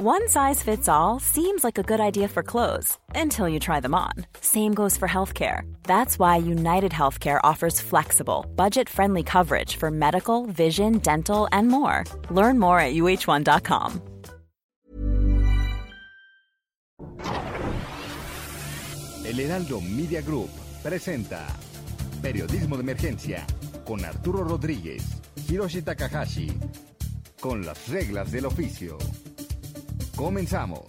One size fits all seems like a good idea for clothes until you try them on. Same goes for healthcare. That's why United Healthcare offers flexible, budget friendly coverage for medical, vision, dental, and more. Learn more at uh1.com. El Heraldo Media Group presenta Periodismo de Emergencia con Arturo Rodríguez, Hiroshi Takahashi, con las reglas del oficio. Comenzamos.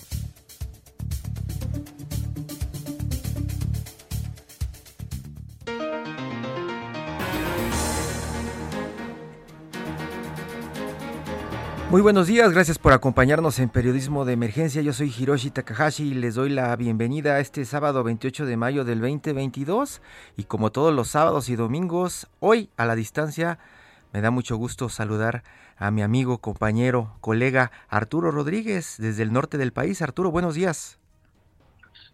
Muy buenos días, gracias por acompañarnos en Periodismo de Emergencia. Yo soy Hiroshi Takahashi y les doy la bienvenida a este sábado 28 de mayo del 2022. Y como todos los sábados y domingos, hoy a la distancia me da mucho gusto saludar a mi amigo, compañero, colega Arturo Rodríguez desde el norte del país. Arturo, buenos días.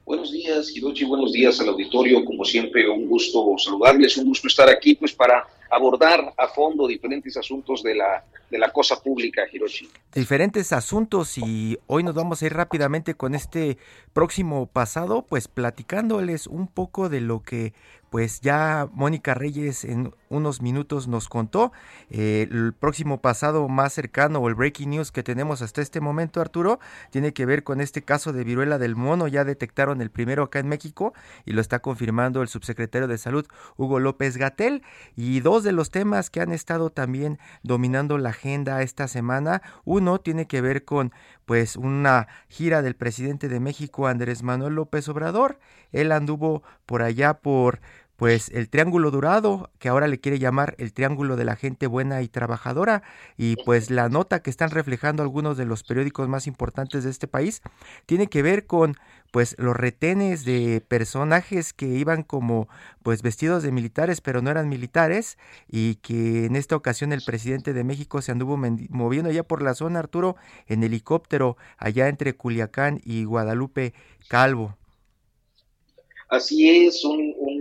Buenos días, Hirochi, buenos días al auditorio. Como siempre, un gusto saludarles, un gusto estar aquí pues para abordar a fondo diferentes asuntos de la, de la cosa pública, Hiroshi. Diferentes asuntos y hoy nos vamos a ir rápidamente con este próximo pasado, pues platicándoles un poco de lo que pues ya Mónica Reyes en unos minutos nos contó eh, el próximo pasado más cercano o el breaking news que tenemos hasta este momento, Arturo, tiene que ver con este caso de viruela del mono. Ya detectaron el primero acá en México y lo está confirmando el subsecretario de Salud, Hugo López Gatel. Y dos de los temas que han estado también dominando la agenda esta semana, uno tiene que ver con pues una gira del presidente de México, Andrés Manuel López Obrador. Él anduvo por allá por pues el Triángulo Dorado, que ahora le quiere llamar el Triángulo de la Gente Buena y Trabajadora, y pues la nota que están reflejando algunos de los periódicos más importantes de este país, tiene que ver con pues los retenes de personajes que iban como pues vestidos de militares pero no eran militares y que en esta ocasión el presidente de México se anduvo moviendo ya por la zona Arturo en helicóptero allá entre Culiacán y Guadalupe Calvo. Así es, un, un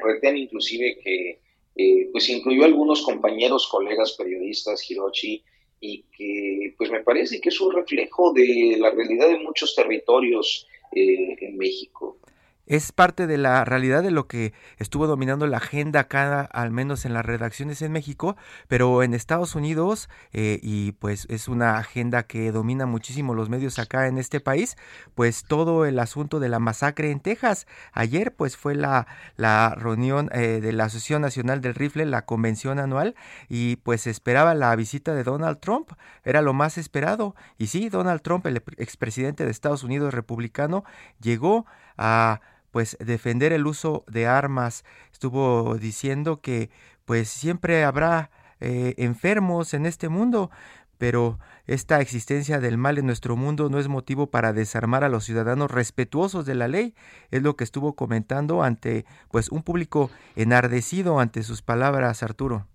retén inclusive que eh, pues incluyó a algunos compañeros, colegas periodistas, Hirochi, y que pues me parece que es un reflejo de la realidad de muchos territorios eh, en México es parte de la realidad de lo que estuvo dominando la agenda acá, al menos en las redacciones en México, pero en Estados Unidos, eh, y pues es una agenda que domina muchísimo los medios acá en este país, pues todo el asunto de la masacre en Texas. Ayer pues fue la, la reunión eh, de la Asociación Nacional del Rifle, la convención anual, y pues esperaba la visita de Donald Trump, era lo más esperado. Y sí, Donald Trump, el expresidente de Estados Unidos republicano, llegó a pues defender el uso de armas. Estuvo diciendo que pues siempre habrá eh, enfermos en este mundo, pero esta existencia del mal en nuestro mundo no es motivo para desarmar a los ciudadanos respetuosos de la ley, es lo que estuvo comentando ante pues un público enardecido ante sus palabras, Arturo.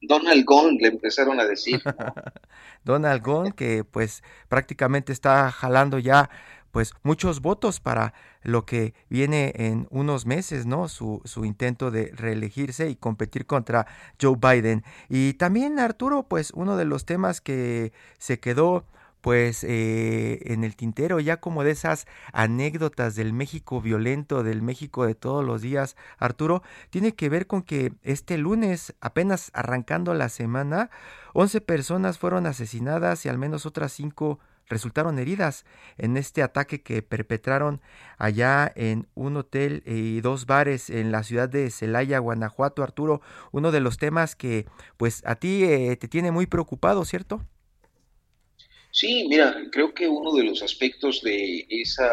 Donald Gunn le empezaron a decir. Donald Gunn que pues prácticamente está jalando ya pues muchos votos para lo que viene en unos meses, ¿no? Su, su intento de reelegirse y competir contra Joe Biden. Y también Arturo, pues uno de los temas que se quedó pues eh, en el tintero ya como de esas anécdotas del México violento, del México de todos los días, Arturo, tiene que ver con que este lunes, apenas arrancando la semana, 11 personas fueron asesinadas y al menos otras 5 resultaron heridas en este ataque que perpetraron allá en un hotel y dos bares en la ciudad de Celaya, Guanajuato. Arturo, uno de los temas que pues a ti eh, te tiene muy preocupado, ¿cierto? Sí, mira, creo que uno de los aspectos de esa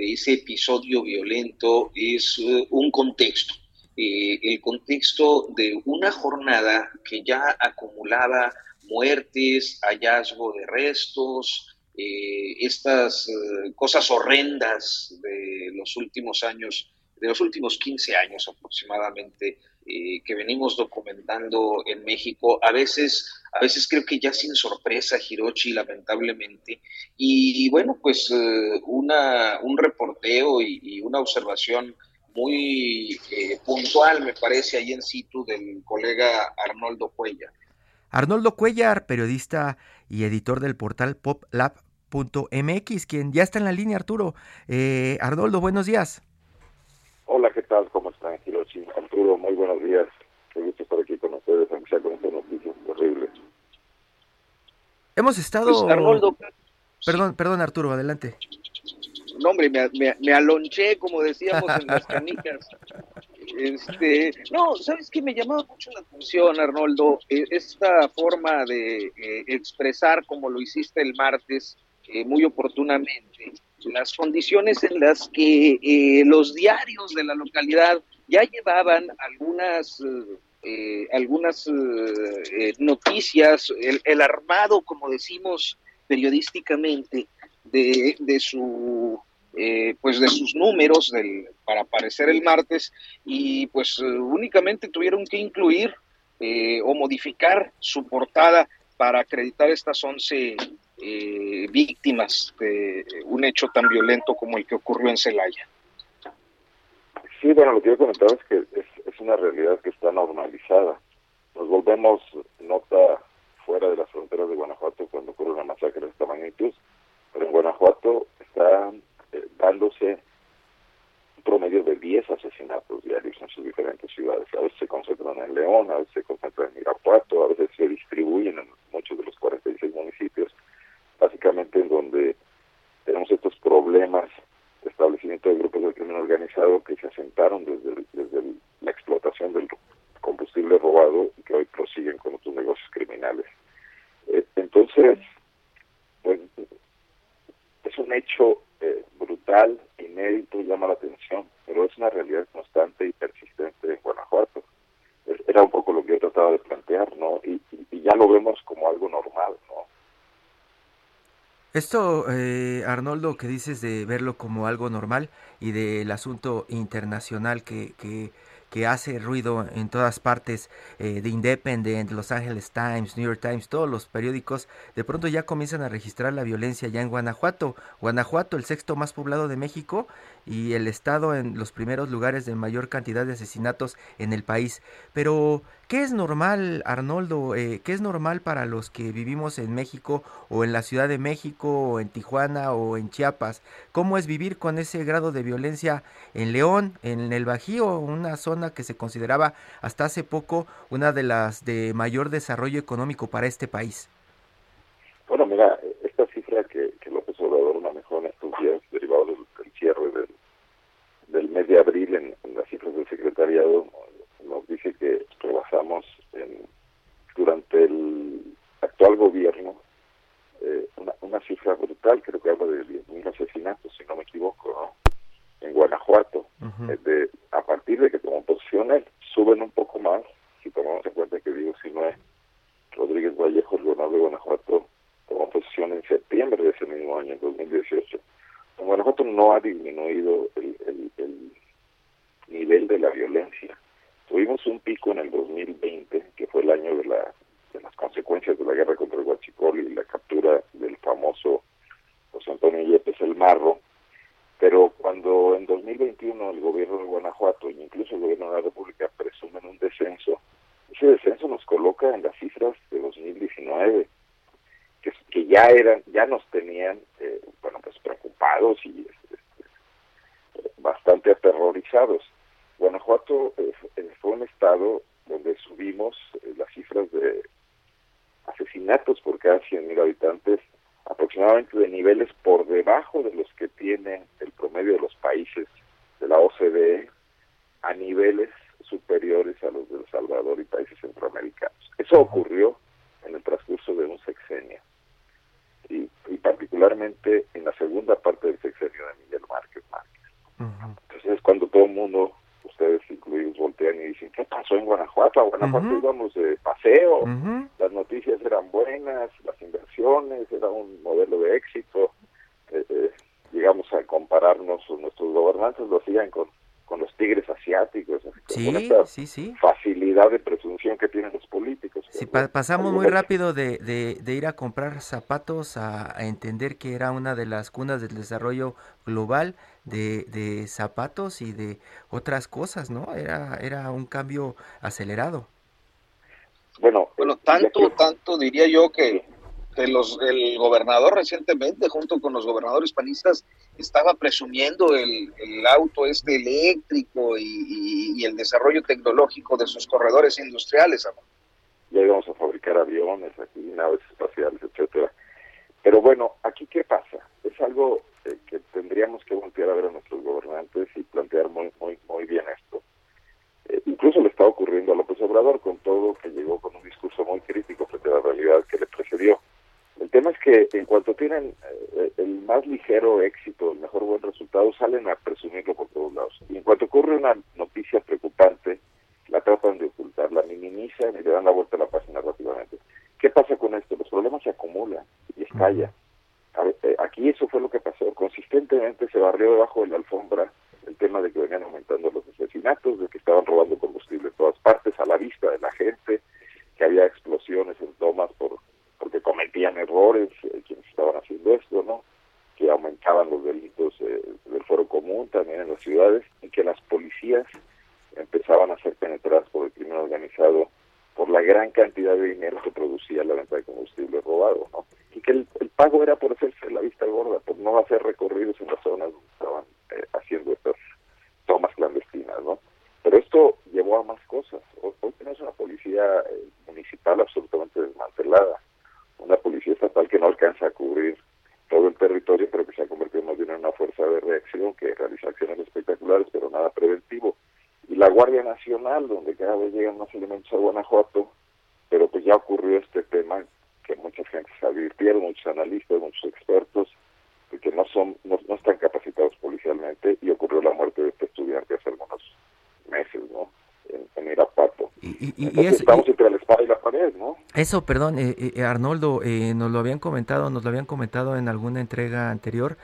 de ese episodio violento es eh, un contexto. Eh, el contexto de una jornada que ya acumulaba muertes, hallazgo de restos, eh, estas eh, cosas horrendas de los últimos años, de los últimos 15 años aproximadamente, eh, que venimos documentando en México, a veces, a veces creo que ya sin sorpresa, Hirochi, lamentablemente. Y, bueno, pues una, un reporteo y, y una observación muy puntual, me parece, ahí en situ del colega Arnoldo Cuella. Arnoldo Cuellar, periodista y editor del portal PopLab arnoldo.mx, quien ya está en la línea, Arturo. Eh, Arnoldo, buenos días. Hola, ¿qué tal? ¿Cómo están, Hiroshi? Arturo, muy buenos días. Qué gusto estar aquí con ustedes, aunque sea con estas noticias horribles. Hemos estado... Pues, Arnoldo... Perdón, perdón, Arturo, adelante. No, hombre, me, me, alonché, como decíamos en las canicas. Este, no, ¿sabes qué? Me llamaba mucho la atención, Arnoldo, e, esta forma de eh, expresar, como lo hiciste el martes, eh, muy oportunamente, las condiciones en las que eh, los diarios de la localidad ya llevaban algunas algunas noticias, el, armado, como decimos periodísticamente, de su eh, pues de sus números del, para aparecer el martes y pues eh, únicamente tuvieron que incluir eh, o modificar su portada para acreditar estas 11 víctimas de un hecho tan violento como el que ocurrió en Celaya. Sí, bueno, lo que yo comentaba es que es, es una realidad que está normalizada. Nos volvemos nota fuera de las fronteras de Guanajuato cuando ocurre una masacre de esta magnitud, pero en Guanajuato está eh, dándose un promedio de 10 asesinatos diarios en sus diferentes ciudades. A veces se concentran en León, a veces se concentran en Irapuato, a veces se distribuyen en muchos de los 46 municipios, básicamente en donde tenemos estos problemas de establecimiento de grupos de crimen organizado que se asentaron desde, desde la explotación del combustible robado y que hoy prosiguen con otros negocios criminales. Eh, entonces, pues es un hecho eh, brutal, inédito, llama la atención, pero es una realidad constante y persistente en Guanajuato. Era un poco lo que yo trataba de plantear, ¿no? Y, ya lo vemos como algo normal, ¿no? Esto, eh, Arnoldo, que dices de verlo como algo normal y del asunto internacional que, que que hace ruido en todas partes, eh, The Independent, Los Angeles Times, New York Times, todos los periódicos, de pronto ya comienzan a registrar la violencia ya en Guanajuato. Guanajuato, el sexto más poblado de México y el estado en los primeros lugares de mayor cantidad de asesinatos en el país. Pero, ¿qué es normal, Arnoldo? Eh, ¿Qué es normal para los que vivimos en México o en la Ciudad de México o en Tijuana o en Chiapas? ¿Cómo es vivir con ese grado de violencia en León, en el Bajío, una zona que se consideraba hasta hace poco una de las de mayor desarrollo económico para este país? Bueno, mira, esta cifra que, que López Obrador manejó en estos días, derivado del, cierre del, del, mes de abril en, las cifras del secretariado, nos dice que rebasamos en, durante el actual gobierno eh, una, una, cifra brutal, creo que habla de 10.000 asesinatos, si no me equivoco, ¿no? en Guanajuato. Eh, de, a partir de que tomó posiciones, suben un poco más, si tomamos en cuenta que digo, si no es Rodríguez Vallejo, el gobernador de Guanajuato, tomó posición en septiembre de ese mismo año, en 2018. En Guanajuato no ha disminuido el, el, el nivel de la violencia. Tuvimos un pico en el 2020, que fue el año de, la, de las consecuencias de la guerra contra el Huachicol y la captura del famoso José Antonio Yepes el Marro, pero cuando en 2021 el gobierno de Guanajuato e incluso el gobierno de la República presumen un descenso, ese descenso nos coloca en las cifras de 2019, que, ya eran, ya nos tenían, eh, bueno, pues preocupados y este, bastante aterrorizados. Guanajuato eh, fue un estado donde subimos eh, las cifras de asesinatos por cada 100.000 habitantes aproximadamente de niveles por debajo de los que tiene el promedio de los países de la OCDE a niveles superiores a los de El Salvador y países centroamericanos. Eso ocurrió en el transcurso de un sexenio y, particularmente en la segunda parte del sexenio de Miguel Márquez Márquez. Entonces es cuando todo el mundo, ustedes incluidos, voltean y dicen, ¿qué pasó en A íbamos de paseo, las noticias eran buenas, las inversiones, era un modelo de éxito. Eh, eh, llegamos a compararnos, nuestros gobernantes lo hacían con, con los tigres asiáticos, sí, sí, sí. facilidad de presunción que tienen los políticos. Sí, pasamos muy rápido de, de, ir a comprar zapatos a, entender que era una de las cunas del desarrollo global de, de zapatos y de otras cosas, ¿no? Era, era un cambio acelerado. Bueno, bueno tanto, tanto diría yo que los, el gobernador recientemente, junto con los gobernadores panistas, estaba presumiendo el, auto este eléctrico y, el desarrollo tecnológico de sus corredores industriales. Ya íbamos a fabricar aviones aquí, naves espaciales, etcétera. Pero bueno, aquí qué pasa? Es algo eh, que tendríamos que voltear a ver a nuestros gobernantes y plantear muy, muy, muy bien esto. Eh, incluso le está ocurriendo a López Obrador con todo que llegó con un discurso muy crítico frente a la realidad que le precedió. El tema es que en cuanto tienen eh, el más ligero éxito, el mejor buen resultado, salen a presumirlo por todos lados. Y en cuanto ocurre una noticia preocupante, la tratan de ocultar, la minimizan y le dan la vuelta a la página rápidamente. ¿Qué pasa con esto? Los problemas se acumulan y estallan. Eh, aquí eso fue lo que pasó. Consistentemente se barrió debajo de la alfombra el tema de que venían aumentando los asesinatos, de que estaban robando combustible en todas partes, a la vista de la gente, que había explosiones en tomas por porque cometían errores eh, quienes estaban haciendo esto, ¿no? Que aumentaban los delitos eh, del foro común también en las ciudades y que las policías empezaban a ser penetradas por el crimen organizado por la gran cantidad de dinero que producía la venta de combustible robado, ¿no? Y que el, pago era por hacerse la vista gorda, por no hacer recorridos en las zonas donde estaban eh, haciendo estas tomas clandestinas, ¿no? Pero esto llevó a más cosas. Hoy, tenemos una policía municipal absolutamente desmantelada una policía estatal que no alcanza a cubrir todo el territorio, pero que se ha convertido más bien en una fuerza de reacción que realiza acciones espectaculares, pero nada preventivo. Y la Guardia Nacional, donde cada vez llegan más elementos a Guanajuato, pero pues ya ocurrió este tema que mucha gente se advirtieron, muchos analistas, muchos expertos, que no son no, no están capacitados policialmente y ocurrió la muerte de este estudiante hace algunos meses, ¿no? en, Irapuato. Y, estamos entre la espada y la pared, ¿no? Eso, perdón, eh, eh, Arnoldo, eh, nos lo habían comentado, nos lo habían comentado en alguna entrega anterior,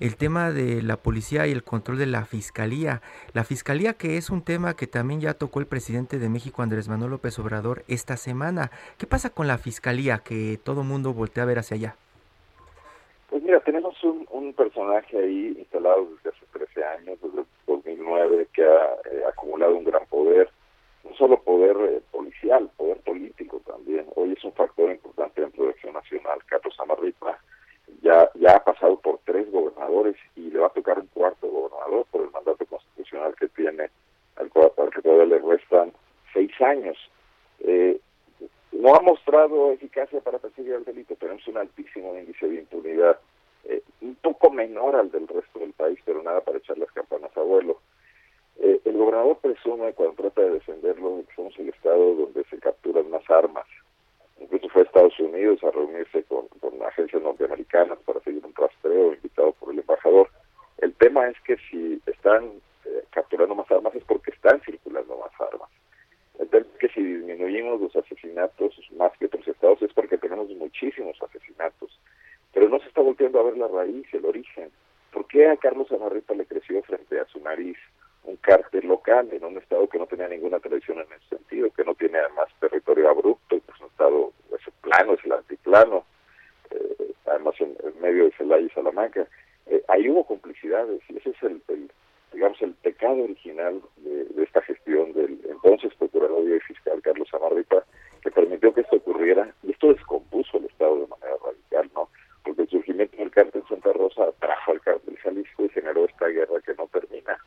el tema de la policía y el control de la fiscalía. La fiscalía que es un tema que también ya tocó el presidente de México, Andrés Manuel López Obrador, esta semana. ¿Qué pasa con la fiscalía que todo mundo voltea a ver hacia allá? Pues mira, tenemos un, un personaje ahí instalado desde hace 13 años, desde 2009, que ha acumulado un gran poder, no solo poder eh, policial, poder político también. Hoy es un factor importante dentro de Acción Nacional. Carlos Amarripa ya, ya ha pasado por tres gobernadores y le va a tocar un cuarto gobernador por el mandato constitucional que tiene, al, que todavía le restan seis años. Eh, no ha mostrado eficacia para perseguir el delito, tenemos un altísimo índice de impunidad, eh, un poco menor al del resto del país, pero nada para echar las campanas a vuelo. Eh, el gobernador presume cuando trata de defenderlo que somos el estado donde se capturan más armas. Incluso fue a Estados Unidos a reunirse con, agencias norteamericanas para seguir un rastreo invitado por el embajador. El tema es que si están eh, capturando más armas es porque están circulando más armas. Entonces, que si disminuimos los asesinatos más que otros estados es porque tenemos muchísimos asesinatos. Pero no se está volviendo a ver la raíz, el origen. ¿Por qué a Carlos Amarripa le creció frente a su nariz un cártel local en un estado que no tenía ninguna tradición en ese sentido, que no tiene además territorio abrupto, que es un estado es plano, es el antiplano, eh, además en, medio de Celaya y Salamanca. Eh, ahí hubo complicidades y ese es el, digamos, el pecado original de, gestión del entonces procurador y fiscal Carlos Amarripa, que permitió que esto ocurriera y esto descompuso el Estado de manera radical, ¿no? Porque el surgimiento del cártel Santa Rosa trajo al cártel Jalisco y generó esta guerra que no termina.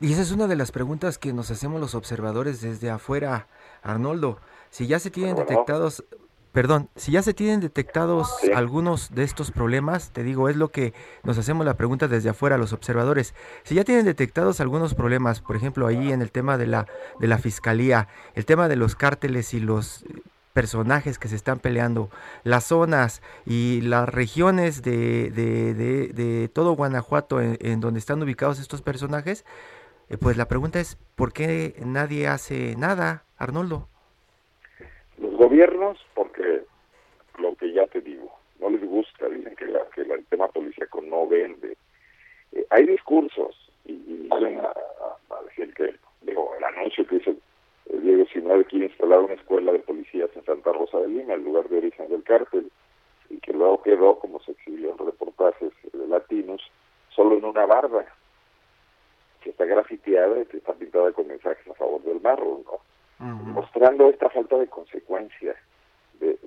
Y esa es una de las preguntas que nos hacemos los observadores desde afuera, Arnoldo. Si ya se tienen detectados, perdón, si ya se tienen detectados algunos de estos problemas, te digo, es lo que nos hacemos la pregunta desde afuera los observadores. Si ya tienen detectados algunos problemas, por ejemplo, ahí en el tema de la de la fiscalía, el tema de los cárteles y los personajes que se están peleando, las zonas y las regiones de, de, de, todo Guanajuato en, donde están ubicados estos personajes, eh, pues la pregunta es, ¿por qué nadie hace nada, Arnoldo? Los gobiernos, porque lo que ya te digo, no les gusta, dicen que, el tema policíaco no vende. Eh, hay discursos, y, y a, decir que, digo, el anuncio que hizo Diego Sinal quiere instalar una escuela de policías en Santa Rosa de Lima, el lugar de origen del cártel, y que luego quedó, como se exhibió en reportajes de latinos, solo en una barda que está grafiteada y que está pintada con mensajes a favor del barro, ¿no? Mostrando esta falta de consecuencia de,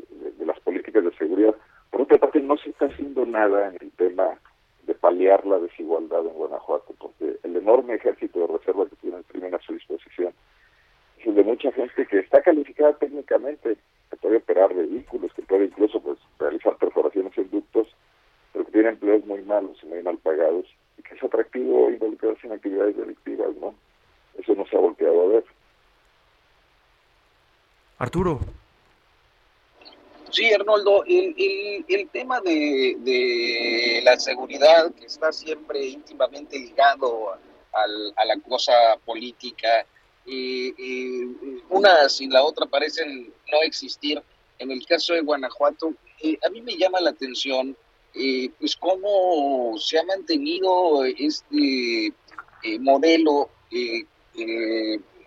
las políticas de seguridad. Por otra parte, no se está haciendo nada en el tema de paliar la desigualdad en Guanajuato, porque el enorme ejército de reserva que tiene el crimen a su disposición es el de mucha gente que está calificada técnicamente, que puede operar vehículos, que puede incluso pues realizar perforaciones en ductos, pero que tiene empleos muy malos y muy mal pagados, es atractivo involucrarse en actividades delictivas, ¿no? Eso no se ha volteado a ver. Arturo. Sí, Arnoldo, el, el, tema de, de, la seguridad que está siempre íntimamente ligado al, a la cosa política, eh, eh, una sin la otra parecen no existir. En el caso de Guanajuato, eh, a mí me llama la atención eh, pues cómo se ha mantenido este modelo,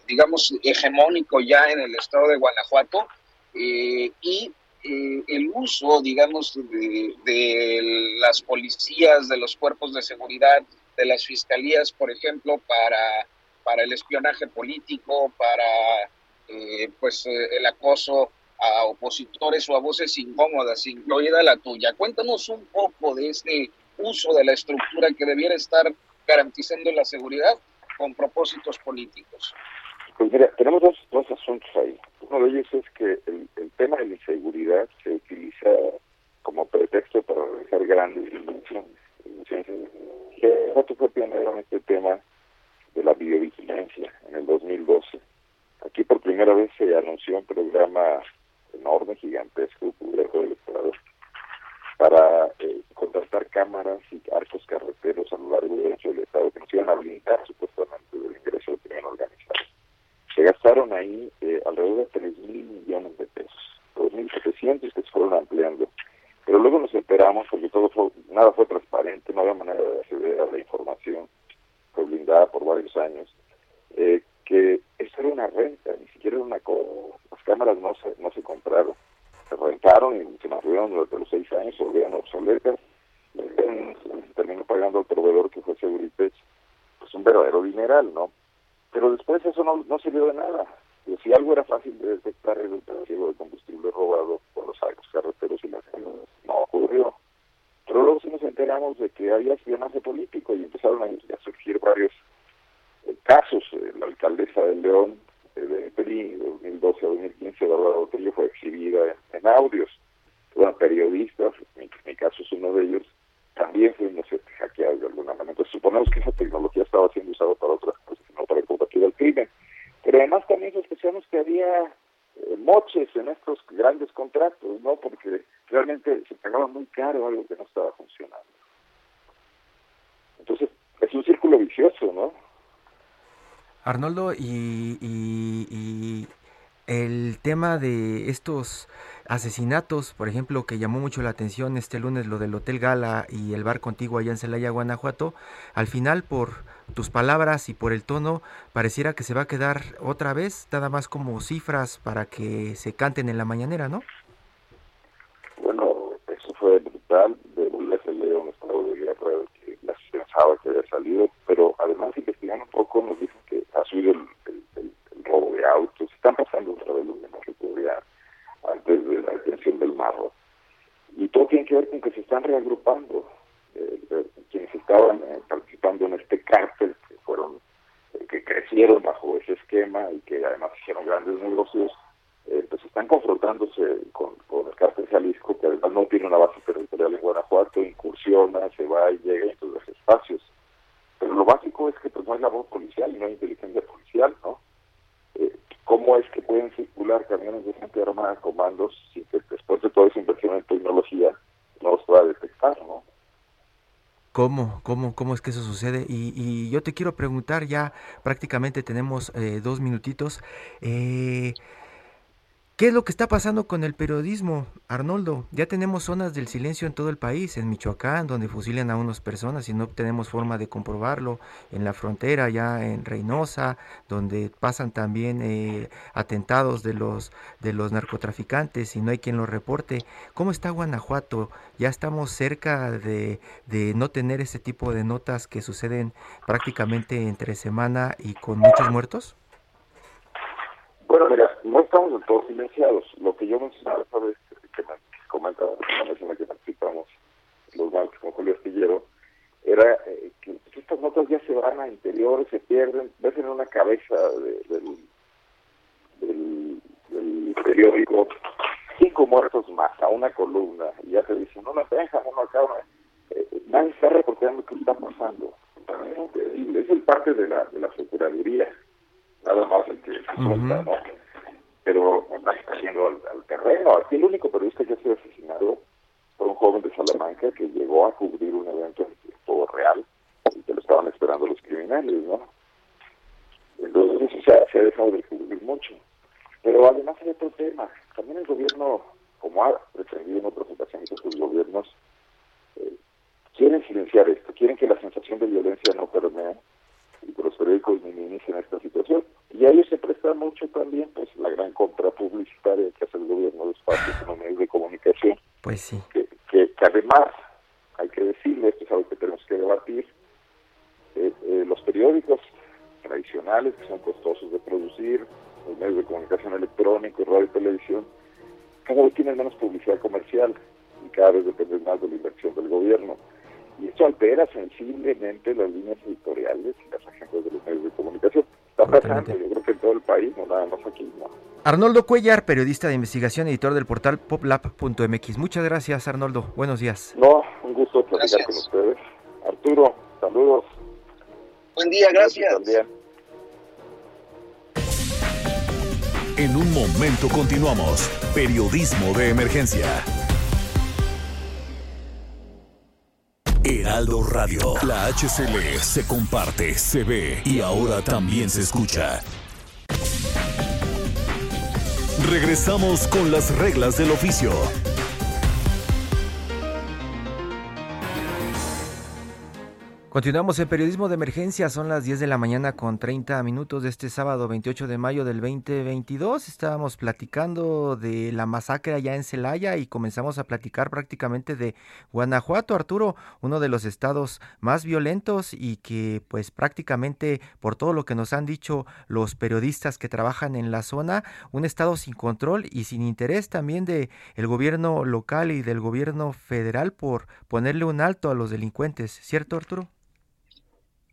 digamos, hegemónico ya en el estado de Guanajuato y eh, el uso, digamos, de, las policías, de los cuerpos de seguridad, de las fiscalías, por ejemplo, para, para el espionaje político, para eh, pues eh, el acoso a opositores o a voces incómodas, incluida la tuya. Cuéntanos un poco de este uso de la estructura que debiera estar garantizando la seguridad con propósitos políticos. Pues mira, tenemos dos, dos asuntos ahí. Uno de ellos es que el, tema de la inseguridad se utiliza como pretexto para realizar grandes inversiones. Otro fue pionero en este tema de la videovigilancia en el 2012. Aquí por primera vez se anunció un programa enorme, gigantesco, cubierto del Estado, para eh, contratar cámaras y arcos carreteros a lo largo del Estado que nos iban a blindar supuestamente del ingreso del crimen organizado. Se gastaron ahí eh, alrededor de 3 mil millones de pesos, 2.700 que se fueron ampliando. Pero luego nos enteramos, porque todo fue, nada fue transparente, no había manera de acceder a la información, fue blindada por varios años, eh, que eso era una renta, ni siquiera era una cosa. Cámaras no se, no se compraron, se rentaron y se mantuvieron durante los seis años, se volvieron obsoletas, se terminó pagando al proveedor que fue Seguritech, pues un verdadero dineral, ¿no? Pero después eso no, no sirvió de nada. si algo era fácil de detectar el trasiego de combustible robado por los arcos carreteros y las no ocurrió. Pero luego sí nos enteramos de que había espionaje político y empezaron a, surgir varios eh, casos. Eh, la alcaldesa de León, eh, PRI, de 2012 a 2015, Bárbara Botello, fue exhibida en, audios. Bueno, periodistas, mi, mi caso es uno de ellos, también fuimos hackeados de alguna manera. Suponemos que esa tecnología estaba siendo usada para otras cosas, no para combatir el crimen. Pero además también sospechamos que había eh, moches en estos grandes contratos, ¿no? Porque realmente se pagaba muy caro algo que no estaba funcionando. Entonces, es un círculo vicioso, ¿no? Arnoldo, y, y el tema de estos asesinatos, por ejemplo, que llamó mucho la atención este lunes, lo del Hotel Gala y el bar contigo allá en Celaya, Guanajuato, al final por tus palabras y por el tono, pareciera que se va a quedar otra vez, nada más como cifras para que se canten en la mañanera, ¿no? Bueno, eso fue brutal, de leo un estado de guerra que la pensaba que había salido, pero además investigando un poco nos ha subido el, robo de autos, están pasando otra vez lo mismo que antes de la detención del marro. Y todo tiene que ver con que se están reagrupando. Eh, eh, quienes estaban eh, participando en este cártel, que fueron, que crecieron bajo ese esquema y que además hicieron grandes negocios, pues están confrontándose con, con, el cártel Jalisco, que además no tiene una base territorial en Guanajuato, incursiona, se va y llega en todos los espacios. Pero lo básico es que pues no hay labor policial y no hay inteligencia policial, ¿no? cómo es que pueden circular camiones de gente armada, comandos, si después de toda esa inversión en tecnología no los pueda detectar, ¿no? ¿Cómo, cómo, cómo es que eso sucede? Y, y yo te quiero preguntar, ya prácticamente tenemos eh, dos minutitos, eh, ¿Qué es lo que está pasando con el periodismo, Arnoldo? Ya tenemos zonas del silencio en todo el país, en Michoacán, donde fusilan a unas personas y no tenemos forma de comprobarlo, en la frontera, ya en Reynosa, donde pasan también eh, atentados de los, de los narcotraficantes y no hay quien lo reporte. ¿Cómo está Guanajuato? ¿Ya estamos cerca de, de no tener ese tipo de notas que suceden prácticamente entre semana y con muchos muertos? Bueno, mira, no estamos del todo silenciados. Lo que yo mencionaba, sabes, que comentaba en la mesa en la que participamos los martes con Julio Astillero, era eh, que estas notas ya se van a interiores, se pierden, ves en una cabeza del, del, periódico cinco muertos más a una columna y ya te dicen, no la dejan, no acaba. Eh, nadie está reportando qué está pasando. Es el parte de la, de la procuraduría, nada más el que uh Pero nadie está yendo al, al, terreno. Aquí el único periodista que ha sido asesinado fue un joven de Salamanca que llegó a cubrir un evento en todo real y que lo estaban esperando los criminales, ¿no? Entonces eso se, se ha dejado de cubrir mucho. Pero además hay otro tema. También el gobierno, como ha pretendido en otras ocasiones otros gobiernos, eh, quieren silenciar esto, quieren que la sensación de violencia no permee y que los periódicos minimicen esta situación. Y a ellos se presta mucho también pues la gran compra publicitaria que hace el gobierno de espacios en los medios de comunicación. Pues sí. Que, que, que además, hay que decirle, esto es algo que tenemos que debatir, eh, eh, los periódicos tradicionales que son costosos de producir, los medios de comunicación electrónicos, radio y televisión, cada vez tienen menos publicidad comercial y cada vez dependen más de la inversión del gobierno. Y esto altera sensiblemente las líneas editoriales y las agendas de los medios de comunicación. Está pasando, yo creo que en todo el país, no nada más aquí. No. Arnoldo Cuellar, periodista de investigación, editor del portal poplab.mx. Muchas gracias, Arnoldo. Buenos días. No, un gusto platicar con ustedes. Arturo, saludos. Buen día, gracias. También. En un momento continuamos. Periodismo de emergencia. Heraldo Radio. La HCL se comparte, se ve y ahora también se escucha. Regresamos con las reglas del oficio. Continuamos en periodismo de emergencia, son las 10 de la mañana con 30 minutos de este sábado 28 de mayo del 2022. Estábamos platicando de la masacre allá en Celaya y comenzamos a platicar prácticamente de Guanajuato, Arturo, uno de los estados más violentos y que pues prácticamente por todo lo que nos han dicho los periodistas que trabajan en la zona, un estado sin control y sin interés también de el gobierno local y del gobierno federal por ponerle un alto a los delincuentes, ¿cierto Arturo?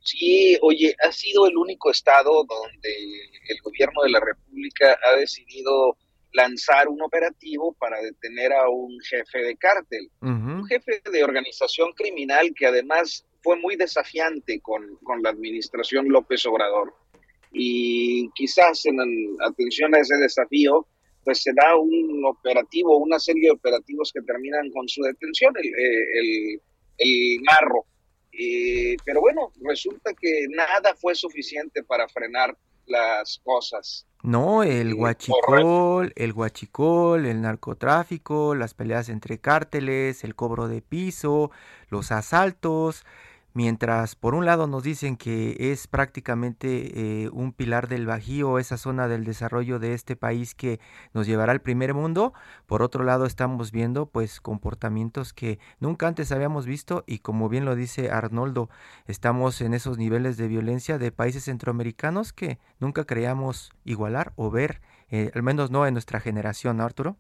Sí, oye, ha sido el único estado donde el gobierno de la República ha decidido lanzar un operativo para detener a un jefe de cártel, un jefe de organización criminal que además fue muy desafiante con, con la administración López Obrador. Y quizás en atención a ese desafío, pues se da un operativo, una serie de operativos que terminan con su detención, el, el, el marro eh, pero bueno, resulta que nada fue suficiente para frenar las cosas. No, el guachicol, el guachicol, el narcotráfico, las peleas entre cárteles, el cobro de piso, los asaltos, Mientras por un lado nos dicen que es prácticamente eh, un pilar del Bajío, esa zona del desarrollo de este país que nos llevará al primer mundo, por otro lado estamos viendo pues comportamientos que nunca antes habíamos visto y como bien lo dice Arnoldo, estamos en esos niveles de violencia de países centroamericanos que nunca creíamos igualar o ver, eh, al menos no en nuestra generación, ¿no, Arturo?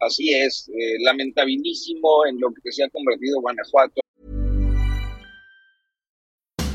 Así es, eh, lamentabilísimo en lo que se ha convertido Guanajuato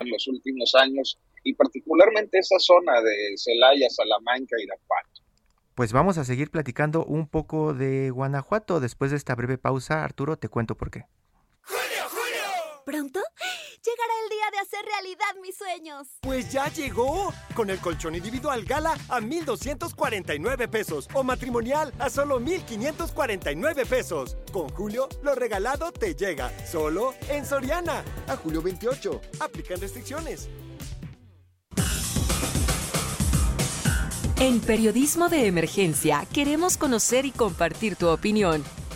En los últimos años y particularmente esa zona de Celaya, Salamanca, y Irapuato. Pues vamos a seguir platicando un poco de Guanajuato. Después de esta breve pausa, Arturo, te cuento por qué. ¿Pronto? Llegará el día de hacer realidad mis sueños. Pues ya llegó. Con el colchón individual Gala a 1,249 pesos. O matrimonial a solo 1,549 pesos. Con Julio, lo regalado te llega. Solo en Soriana. A julio 28. Aplican restricciones. En Periodismo de Emergencia queremos conocer y compartir tu opinión.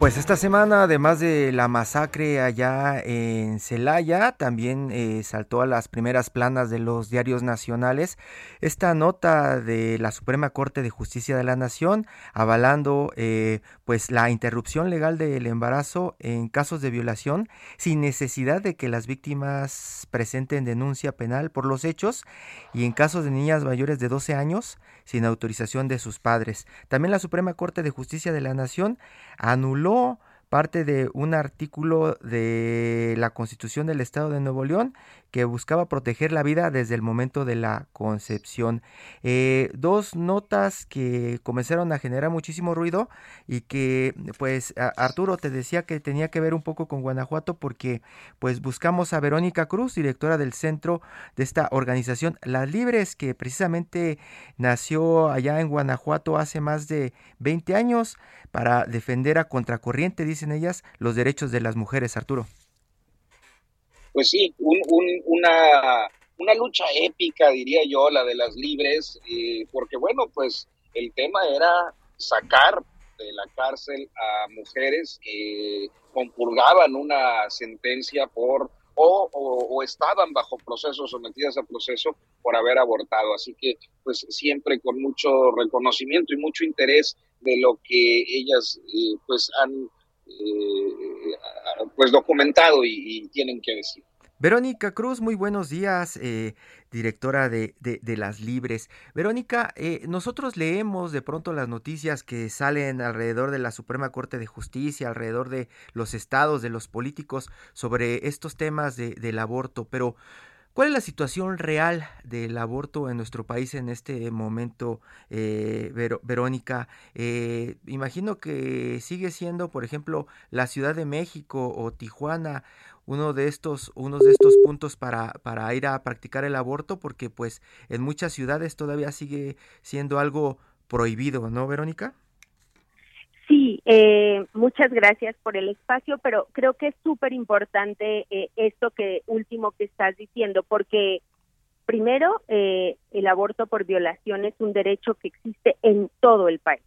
Pues esta semana, además de la masacre allá en Celaya, también eh, saltó a las primeras planas de los diarios nacionales esta nota de la Suprema Corte de Justicia de la Nación avalando eh, pues la interrupción legal del embarazo en casos de violación sin necesidad de que las víctimas presenten denuncia penal por los hechos y en casos de niñas mayores de 12 años sin autorización de sus padres. También la Suprema Corte de Justicia de la Nación anuló law parte de un artículo de la Constitución del Estado de Nuevo León que buscaba proteger la vida desde el momento de la concepción. Eh, dos notas que comenzaron a generar muchísimo ruido y que pues Arturo te decía que tenía que ver un poco con Guanajuato porque pues buscamos a Verónica Cruz, directora del centro de esta organización Las Libres que precisamente nació allá en Guanajuato hace más de 20 años para defender a contracorriente, dicen ellas, los derechos de las mujeres, Arturo. Pues sí, una, una lucha épica, diría yo, la de las libres, eh, porque bueno, pues el tema era sacar de la cárcel a mujeres que compurgaban una sentencia por o, o, estaban bajo proceso, sometidas a proceso por haber abortado. Así que, pues siempre con mucho reconocimiento y mucho interés de lo que ellas, eh, pues han eh, pues documentado y, tienen que decir. Verónica Cruz, muy buenos días, eh, directora de, de, Las Libres. Verónica, eh, nosotros leemos de pronto las noticias que salen alrededor de la Suprema Corte de Justicia, alrededor de los estados, de los políticos, sobre estos temas de, del aborto, pero ¿Cuál es la situación real del aborto en nuestro país en este momento, eh, Verónica? Eh, imagino que sigue siendo, por ejemplo, la Ciudad de México o Tijuana uno de estos, unos de estos puntos para, para ir a practicar el aborto, porque pues en muchas ciudades todavía sigue siendo algo prohibido, ¿no, Verónica? Sí, eh, muchas gracias por el espacio, pero creo que es súper importante eh, esto que último que estás diciendo, porque primero eh, el aborto por violación es un derecho que existe en todo el país.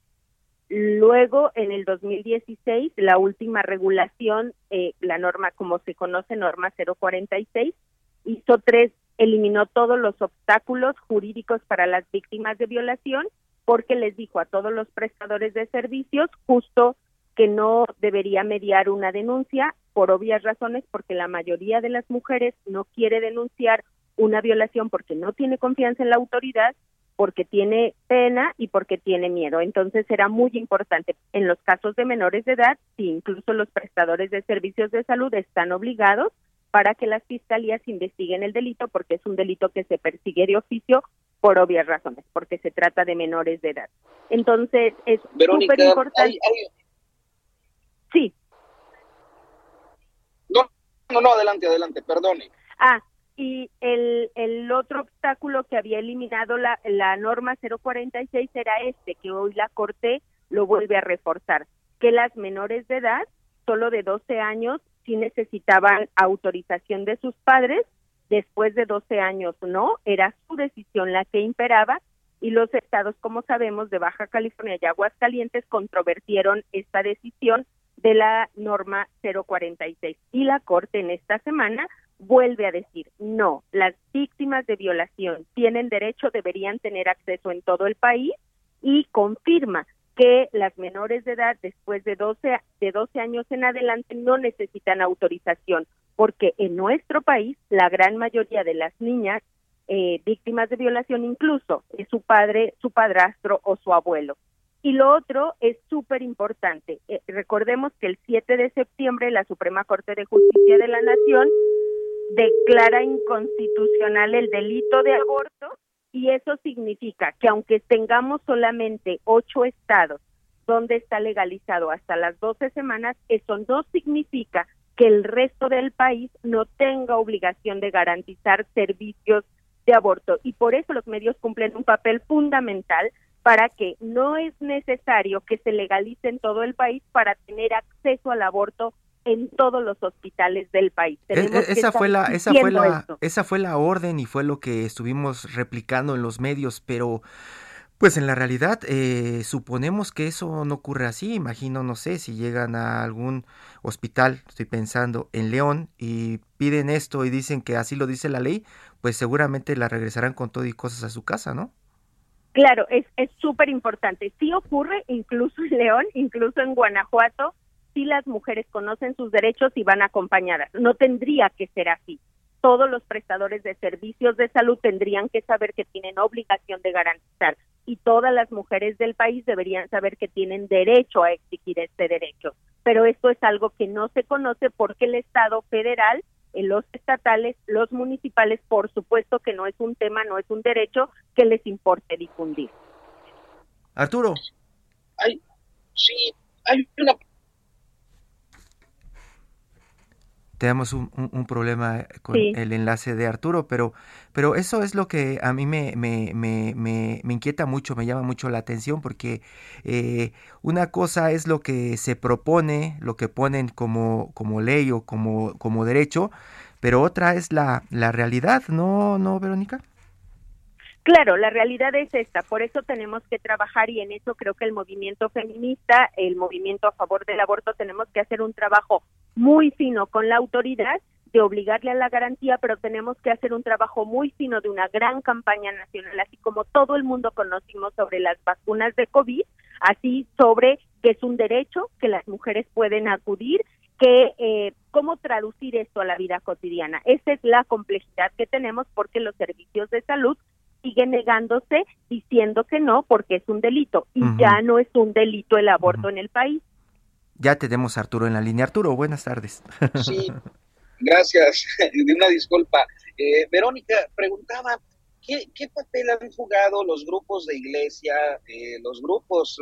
Luego, en el 2016, la última regulación, la norma como se conoce, norma 046, hizo tres, eliminó todos los obstáculos jurídicos para las víctimas de violación porque les dijo a todos los prestadores de servicios justo que no debería mediar una denuncia por obvias razones, porque la mayoría de las mujeres no quiere denunciar una violación porque no tiene confianza en la autoridad, porque tiene pena y porque tiene miedo. Entonces era muy importante en los casos de menores de edad, si incluso los prestadores de servicios de salud están obligados para que las fiscalías investiguen el delito, porque es un delito que se persigue de oficio por obvias razones, porque se trata de menores de edad. Entonces, es súper importante. Sí. No, no, no, adelante, adelante, perdone. Ah, y el, el otro obstáculo que había eliminado la, la norma 046 era este, que hoy la Corte lo vuelve a reforzar, que las menores de edad, solo de 12 años, sí necesitaban autorización de sus padres después de 12 años no, era su decisión la que imperaba y los estados, como sabemos, de Baja California y Aguascalientes controvertieron esta decisión de la norma 046 y la Corte en esta semana vuelve a decir, no, las víctimas de violación tienen derecho, deberían tener acceso en todo el país y confirma que las menores de edad después de 12, de 12 años en adelante no necesitan autorización porque en nuestro país la gran mayoría de las niñas eh, víctimas de violación incluso es su padre, su padrastro o su abuelo. Y lo otro es súper importante. Eh, recordemos que el 7 de septiembre la Suprema Corte de Justicia de la Nación declara inconstitucional el delito de aborto y eso significa que aunque tengamos solamente ocho estados donde está legalizado hasta las 12 semanas, eso no significa que el resto del país no tenga obligación de garantizar servicios de aborto y por eso los medios cumplen un papel fundamental para que no es necesario que se legalice en todo el país para tener acceso al aborto en todos los hospitales del país. E, e, esa fue la esa fue la esa fue la orden y fue lo que estuvimos replicando en los medios, pero pues en la realidad eh, suponemos que eso no ocurre así. Imagino, no sé, si llegan a algún hospital, estoy pensando en León y piden esto y dicen que así lo dice la ley, pues seguramente la regresarán con todo y cosas a su casa, ¿no? Claro, es súper importante. Sí ocurre incluso en León, incluso en Guanajuato, si las mujeres conocen sus derechos y van acompañadas. No tendría que ser así. Todos los prestadores de servicios de salud tendrían que saber que tienen obligación de garantizar y todas las mujeres del país deberían saber que tienen derecho a exigir este derecho. Pero esto es algo que no se conoce porque el Estado federal, en los estatales, los municipales, por supuesto que no es un tema, no es un derecho que les importe difundir. Arturo. Hay, sí, hay una tenemos un, un, problema con el enlace de Arturo, pero, pero eso es lo que a mí me, me, me, me, inquieta mucho, me llama mucho la atención, porque eh, una cosa es lo que se propone, lo que ponen como, como ley o como, como derecho, pero otra es la, la realidad, ¿no, no, Verónica? Claro, la realidad es esta, por eso tenemos que trabajar y en eso creo que el movimiento feminista, el movimiento a favor del aborto, tenemos que hacer un trabajo muy fino con la autoridad de obligarle a la garantía, pero tenemos que hacer un trabajo muy fino de una gran campaña nacional, así como todo el mundo conocimos sobre las vacunas de COVID, así sobre que es un derecho que las mujeres pueden acudir, que eh, cómo traducir esto a la vida cotidiana. Esa es la complejidad que tenemos porque los servicios de salud siguen negándose diciendo que no porque es un delito y ya no es un delito el aborto en el país. Ya tenemos a Arturo en la línea. Arturo, buenas tardes. Sí, gracias. De una disculpa. Eh, Verónica, preguntaba, ¿qué, papel han jugado los grupos de iglesia, eh, los grupos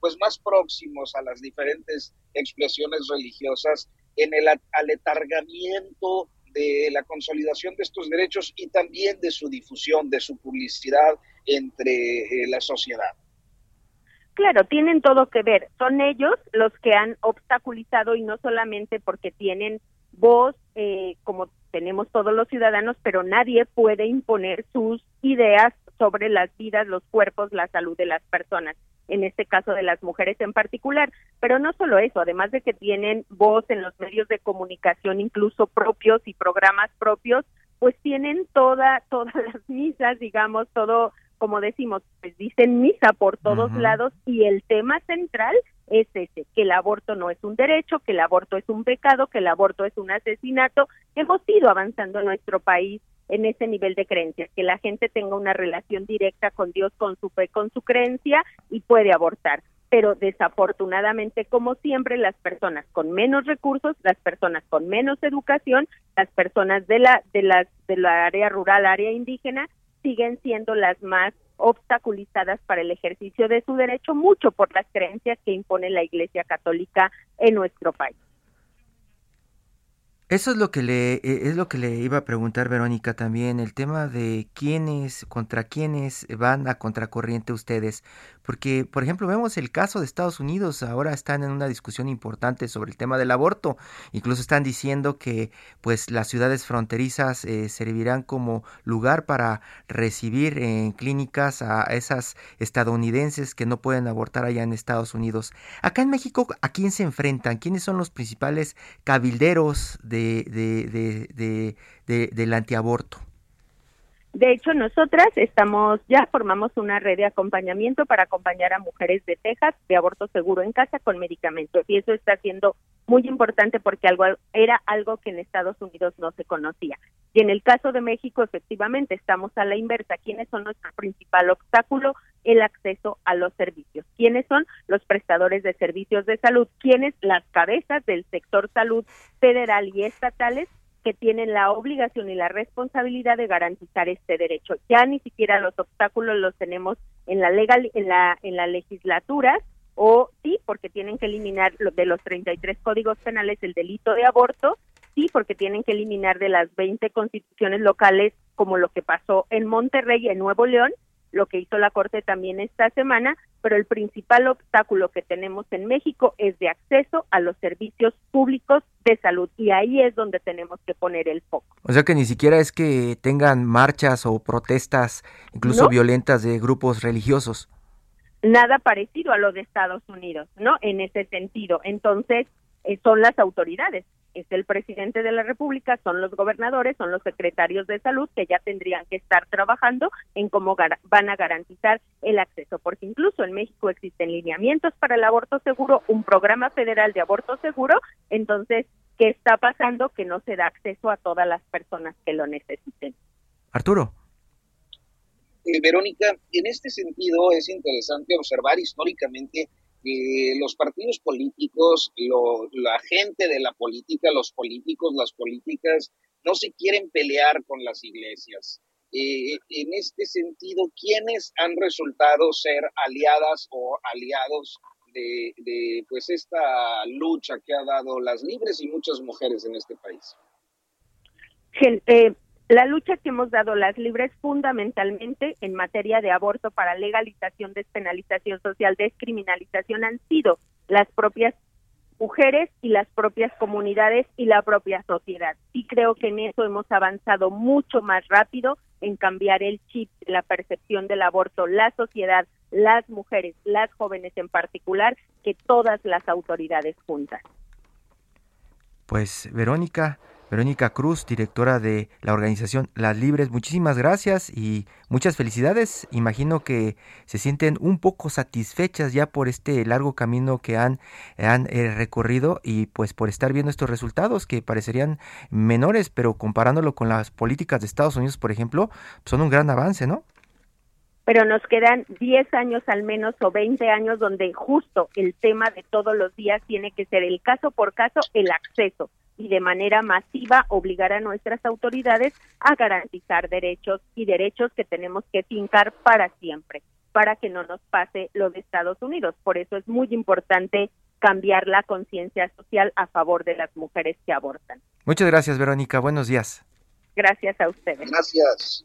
pues más próximos a las diferentes expresiones religiosas en el aletargamiento de la consolidación de estos derechos y también de su difusión, de su publicidad entre eh, la sociedad? Claro, tienen todo que ver. Son ellos los que han obstaculizado y no solamente porque tienen voz, eh, como tenemos todos los ciudadanos, pero nadie puede imponer sus ideas sobre las vidas, los cuerpos, la salud de las personas, en este caso de las mujeres en particular. Pero no solo eso, además de que tienen voz en los medios de comunicación, incluso propios y programas propios, pues tienen toda, todas las misas, digamos, todo como decimos, pues dicen misa por todos lados y el tema central es ese, que el aborto no es un derecho, que el aborto es un pecado, que el aborto es un asesinato. Hemos ido avanzando en nuestro país en ese nivel de creencias, que la gente tenga una relación directa con Dios, con su fe, con su creencia y puede abortar. Pero desafortunadamente, como siempre, las personas con menos recursos, las personas con menos educación, las personas de la de la de la área rural, área indígena, siguen siendo las más obstaculizadas para el ejercicio de su derecho, mucho por las creencias que impone la Iglesia Católica en nuestro país. Eso es lo que le e, es lo que le iba a preguntar Verónica también el tema de quiénes contra quiénes van a contracorriente ustedes porque por ejemplo vemos el caso de Estados Unidos ahora están en una discusión importante sobre el tema del aborto. Incluso están diciendo que pues las ciudades fronterizas eh, servirán como lugar para recibir en clínicas a esas estadounidenses que no pueden abortar allá en Estados Unidos. Acá en México a quién se enfrentan quiénes son los principales cabilderos de de, de, de, del antiaborto? De hecho, nosotras estamos, ya formamos una red de acompañamiento para acompañar a mujeres de Texas de aborto seguro en casa con medicamentos. Y eso está siendo muy importante porque algo era algo que en Estados Unidos no se conocía. Y en el caso de México, efectivamente, estamos a la inversa. ¿Quiénes son nuestro principal obstáculo? El acceso a los servicios. ¿Quiénes son los prestadores de servicios de salud? ¿Quiénes? Las cabezas del sector salud federal y estatales que tienen la obligación y la responsabilidad de garantizar este derecho. Ya ni siquiera los obstáculos los tenemos en la legal en la en la legislatura, o sí, porque tienen que eliminar de los 33 códigos penales el delito de aborto, sí, porque tienen que eliminar de las 20 constituciones locales, como lo que pasó en Monterrey, en Nuevo León, lo que hizo la Corte también esta semana, pero el principal obstáculo que tenemos en México es de acceso a los servicios públicos de salud y ahí es donde tenemos que poner el foco. O sea que ni siquiera es que tengan marchas o protestas incluso violentas de grupos religiosos. Nada parecido a lo de Estados Unidos, ¿no? En ese sentido. Entonces, eh, son las autoridades es el presidente de la República, son los gobernadores, son los secretarios de salud que ya tendrían que estar trabajando en cómo van a garantizar el acceso, porque incluso en México existen lineamientos para el aborto seguro, un programa federal de aborto seguro, entonces, ¿qué está pasando? Que no se da acceso a todas las personas que lo necesiten. Arturo. Eh, Verónica, en este sentido es interesante observar históricamente los partidos políticos, la gente de la política, los políticos, las políticas, no se quieren pelear con las iglesias. Eh, en este sentido, ¿quiénes han resultado ser aliadas o aliados de, de, pues esta lucha que ha dado las libres y muchas mujeres en este país? Eh, la lucha que hemos dado las libres fundamentalmente en materia de aborto para legalización, despenalización social, descriminalización han sido las propias mujeres y las propias comunidades y la propia sociedad. Y creo que en eso hemos avanzado mucho más rápido en cambiar el chip, la percepción del aborto, la sociedad, las mujeres, las jóvenes en particular, que todas las autoridades juntas. Pues Verónica, Verónica Cruz, directora de la organización Las Libres. Muchísimas gracias y muchas felicidades. Imagino que se sienten un poco satisfechas ya por este largo camino que han, han eh, recorrido y pues por estar viendo estos resultados que parecerían menores, pero comparándolo con las políticas de Estados Unidos, por ejemplo, son un gran avance, ¿no? pero nos quedan 10 años al menos o 20 años donde justo el tema de todos los días tiene que ser el caso por caso el acceso y de manera masiva obligar a nuestras autoridades a garantizar derechos y derechos que tenemos que fincar para siempre, para que no nos pase lo de Estados Unidos. Por eso es muy importante cambiar la conciencia social a favor de las mujeres que abortan. Muchas gracias, Verónica. Buenos días. Gracias a ustedes. Gracias.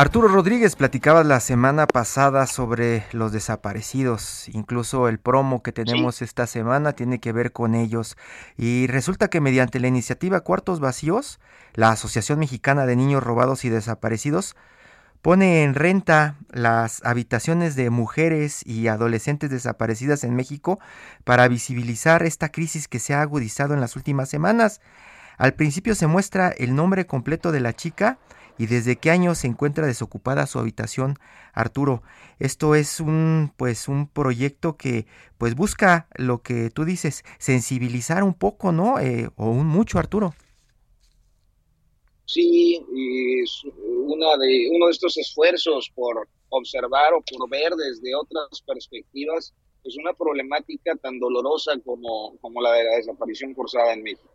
Arturo Rodríguez platicaba la semana pasada sobre los desaparecidos, incluso el promo que tenemos esta semana tiene que ver con ellos. Y resulta que mediante la iniciativa Cuartos Vacíos, la Asociación Mexicana de Niños Robados y Desaparecidos pone en renta las habitaciones de mujeres y adolescentes desaparecidas en México para visibilizar esta crisis que se ha agudizado en las últimas semanas. Al principio se muestra el nombre completo de la chica, y desde qué año se encuentra desocupada su habitación, Arturo. Esto es un pues un proyecto que pues busca lo que tú dices, sensibilizar un poco, ¿no? Eh, o un mucho, Arturo. Sí, es una de, uno de estos esfuerzos por observar o por ver desde otras perspectivas, es una problemática tan dolorosa como, como la de la desaparición forzada en México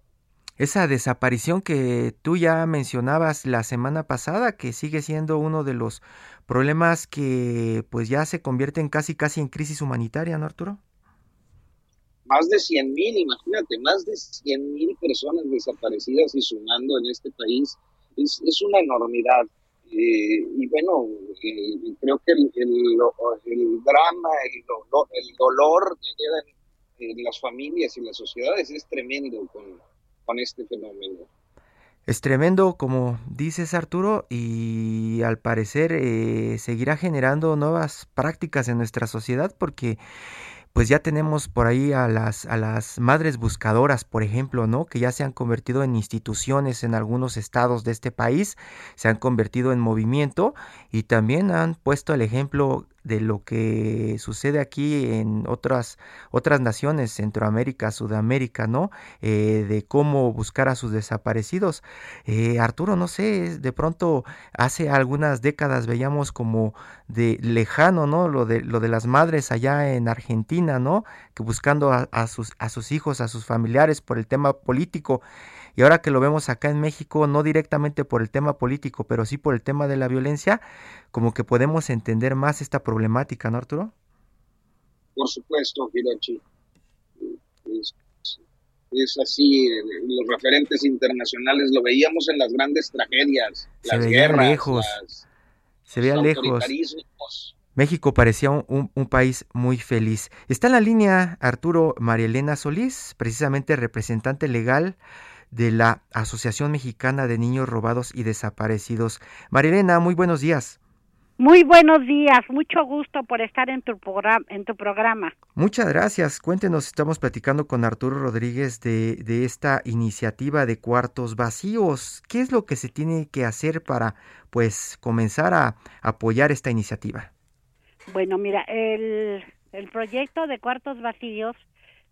esa desaparición que tú ya mencionabas la semana pasada, que sigue siendo uno de los problemas que pues ya se convierten casi casi en crisis humanitaria, ¿no, Arturo? Más de 100 mil, imagínate, más de 100 mil personas desaparecidas y sumando en este país, es, es una enormidad. Eh, y bueno, eh, creo que el, el, drama, el, el dolor que queda en, las familias y las sociedades es tremendo con, con este fenómeno. Es tremendo, como dices Arturo, y al parecer eh, seguirá generando nuevas prácticas en nuestra sociedad porque pues ya tenemos por ahí a las, a las madres buscadoras, por ejemplo, ¿no? Que ya se han convertido en instituciones en algunos estados de este país, se han convertido en movimiento y también han puesto el ejemplo de lo que sucede aquí en otras otras naciones, Centroamérica, Sudamérica, ¿no? Eh, de cómo buscar a sus desaparecidos. Eh, Arturo, no sé, de pronto hace algunas décadas veíamos como de lejano, ¿no? Lo de lo de las madres allá en Argentina, ¿no? Que buscando a sus a sus hijos, a sus familiares por el tema político. Y ahora que lo vemos acá en México, no directamente por el tema político, pero sí por el tema de la violencia, como que podemos entender más esta problemática, ¿no, Arturo? Por supuesto, Hirochi. Es, así, los referentes internacionales lo veíamos en las grandes tragedias, Se las guerras, lejos. Se veía lejos. México parecía un, un, país muy feliz. Está en la línea Arturo Marielena Solís, precisamente representante legal de la Asociación Mexicana de Niños Robados y Desaparecidos. Marilena, muy buenos días. Muy buenos días, mucho gusto por estar en tu, programa, en tu programa. Muchas gracias. Cuéntenos, estamos platicando con Arturo Rodríguez de, de esta iniciativa de cuartos vacíos. ¿Qué es lo que se tiene que hacer para pues comenzar a apoyar esta iniciativa? Bueno, mira, el, el proyecto de cuartos vacíos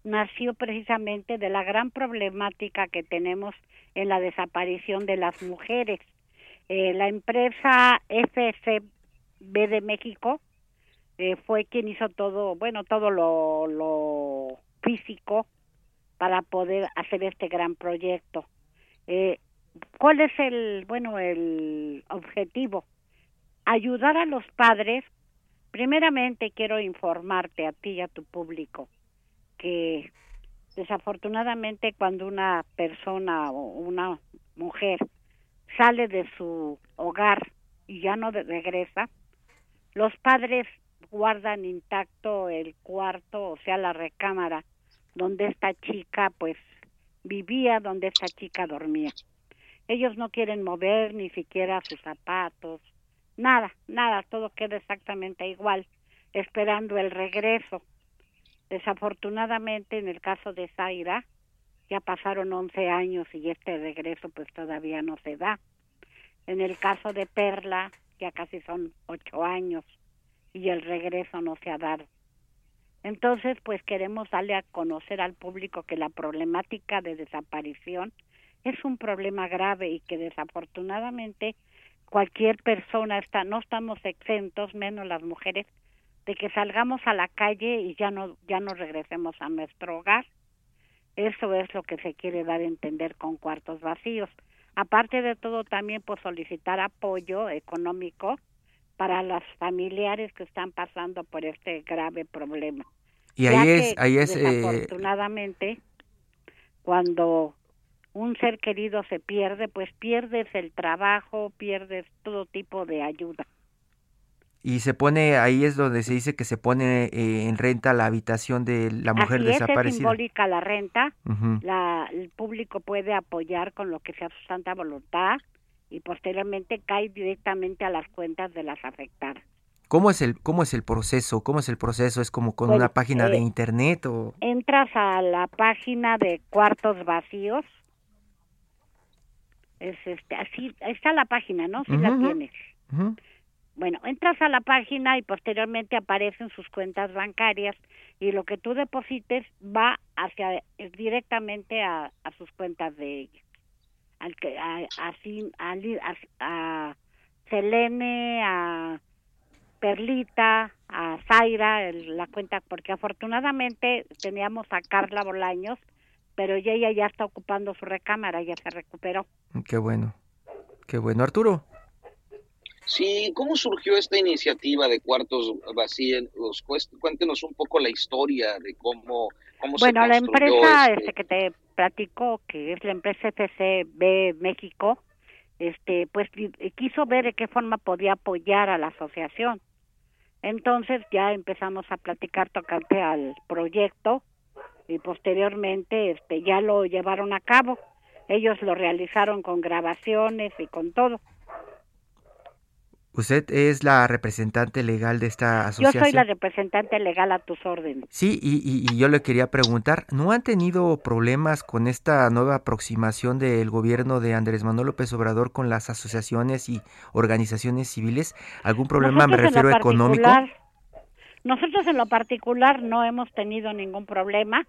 nació precisamente de la gran problemática que tenemos en la desaparición de las mujeres. Eh, la empresa FFB de México eh, fue quien hizo todo, bueno, todo lo, físico para poder hacer este gran proyecto. Eh, ¿Cuál es el, bueno, el objetivo? Ayudar a los padres. Primeramente quiero informarte a ti y a tu público que desafortunadamente cuando una persona o una mujer sale de su hogar y ya no regresa, los padres guardan intacto el cuarto, o sea, la recámara donde esta chica pues vivía, donde esta chica dormía. Ellos no quieren mover ni siquiera sus zapatos, nada, nada, todo queda exactamente igual, esperando el regreso. Desafortunadamente, en el caso de Zaira, ya pasaron 11 años y este regreso pues todavía no se da. En el caso de Perla, ya casi son 8 años y el regreso no se ha dado. Entonces, pues queremos darle a conocer al público que la problemática de desaparición es un problema grave y que desafortunadamente cualquier persona está, no estamos exentos, menos las mujeres, de que salgamos a la calle y ya no ya no regresemos a nuestro hogar. Eso es lo que se quiere dar a entender con cuartos vacíos. Aparte de todo, también pues solicitar apoyo económico para los familiares que están pasando por este grave problema. Y ahí es, ahí es, eh, desafortunadamente, cuando un ser querido se pierde, pues pierdes el trabajo, pierdes todo tipo de ayuda y se pone ahí es donde se dice que se pone eh, en renta la habitación de la mujer Así desaparecida. Es, simbólica la renta. la, el público puede apoyar con lo que sea su santa voluntad y posteriormente cae directamente a las cuentas de las afectadas. ¿Cómo es el cómo es el proceso? ¿Cómo es el proceso? ¿Es como con una página de eh, internet o entras a la página de cuartos vacíos? Es este así está la página, ¿no? Si la tienes. Bueno, entras a la página y posteriormente aparecen sus cuentas bancarias y lo que tú deposites va hacia directamente a, sus cuentas de ella. Al que a, a, a, Selene, a Perlita, a Zaira, la cuenta, porque afortunadamente teníamos a Carla Bolaños, pero ella ya está ocupando su recámara, ya se recuperó. Qué bueno, qué bueno. Arturo. Sí, ¿cómo surgió esta iniciativa de cuartos vacíos? Cuéntenos un poco la historia de cómo, cómo bueno, la empresa este... que te platico, que es la empresa FCB México, este, pues quiso ver de qué forma podía apoyar a la asociación. Entonces ya empezamos a platicar tocante al proyecto y posteriormente este ya lo llevaron a cabo. Ellos lo realizaron con grabaciones y con todo. Usted es la representante legal de esta asociación. Yo soy la representante legal a tus órdenes. Sí, y, y, yo le quería preguntar, ¿no han tenido problemas con esta nueva aproximación del gobierno de Andrés Manuel López Obrador con las asociaciones y organizaciones civiles? ¿Algún problema, me refiero económico? Nosotros en lo particular no hemos tenido ningún problema.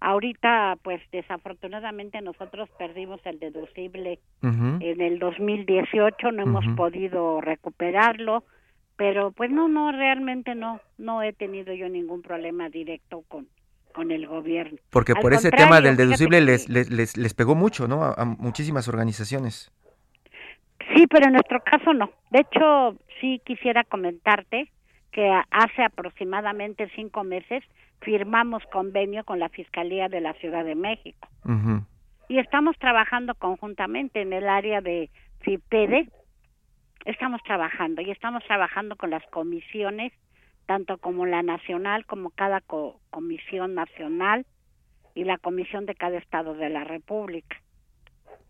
Ahorita, pues desafortunadamente nosotros perdimos el deducible en el 2018, no hemos podido recuperarlo, pero pues no, no, realmente no, no he tenido yo ningún problema directo con, con el gobierno. Porque por ese tema del deducible les, les, les, pegó mucho, ¿no? a muchísimas organizaciones. Sí, pero en nuestro caso no. De hecho, sí quisiera comentarte que hace aproximadamente cinco meses firmamos convenio con la Fiscalía de la Ciudad de México. Y estamos trabajando conjuntamente en el área de FIPEDE. Estamos trabajando y estamos trabajando con las comisiones, tanto como la nacional como cada comisión nacional y la comisión de cada estado de la República.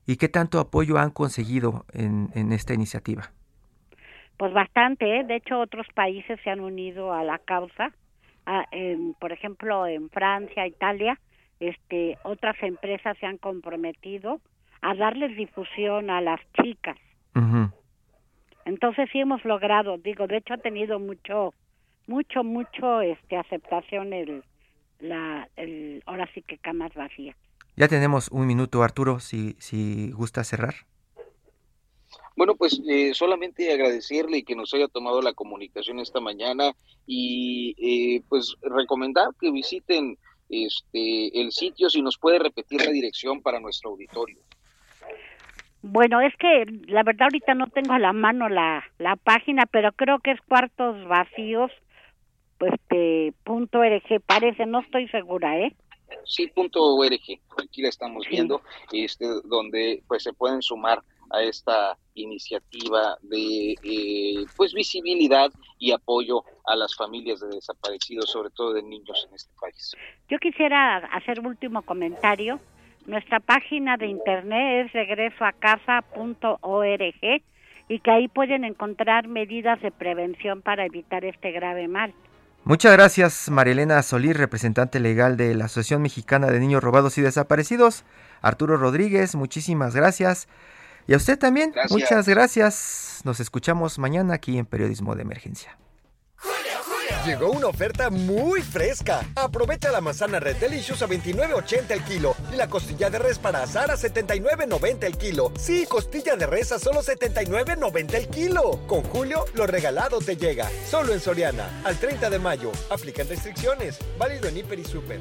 ¿Y qué tanto apoyo han conseguido en, en esta iniciativa? Pues bastante, ¿eh? de hecho otros países se han unido a la causa, por ejemplo en Francia, Italia, este, otras empresas se han comprometido a darles difusión a las chicas. Entonces sí hemos logrado, digo, de hecho ha tenido mucho, mucho, mucho, este, aceptación el, la, el, ahora sí que camas vacías. Ya tenemos un minuto, Arturo, si, si gusta cerrar. Bueno, pues eh, solamente agradecerle que nos haya tomado la comunicación esta mañana y eh, pues recomendar que visiten este el sitio, si nos puede repetir la dirección para nuestro auditorio. Bueno, es que la verdad ahorita no tengo a la mano la, la página, pero creo que es cuartos vacíos, pues, este, punto RG, parece, no estoy segura, ¿eh? sí.org, aquí la estamos viendo, este, donde pues se pueden sumar a esta iniciativa de eh, pues visibilidad y apoyo a las familias de desaparecidos, sobre todo de niños en este país. Yo quisiera hacer un último comentario. Nuestra página de internet es regresoacasa.org y que ahí pueden encontrar medidas de prevención para evitar este grave mal. Muchas gracias, Marilena Solís, representante legal de la Asociación Mexicana de Niños Robados y Desaparecidos. Arturo Rodríguez, muchísimas gracias. Y a usted también, muchas gracias. Nos escuchamos mañana aquí en Periodismo de Emergencia. Llegó una oferta muy fresca. Aprovecha la manzana Red Delicious a 29.80 el kilo y la costilla de res para asar a 79.90 el kilo. Sí, costilla de res a solo 79.90 el kilo. Con Julio, lo regalado te llega. Solo en Soriana, al 30 de mayo. Aplican restricciones. Válido en Hiper y Super.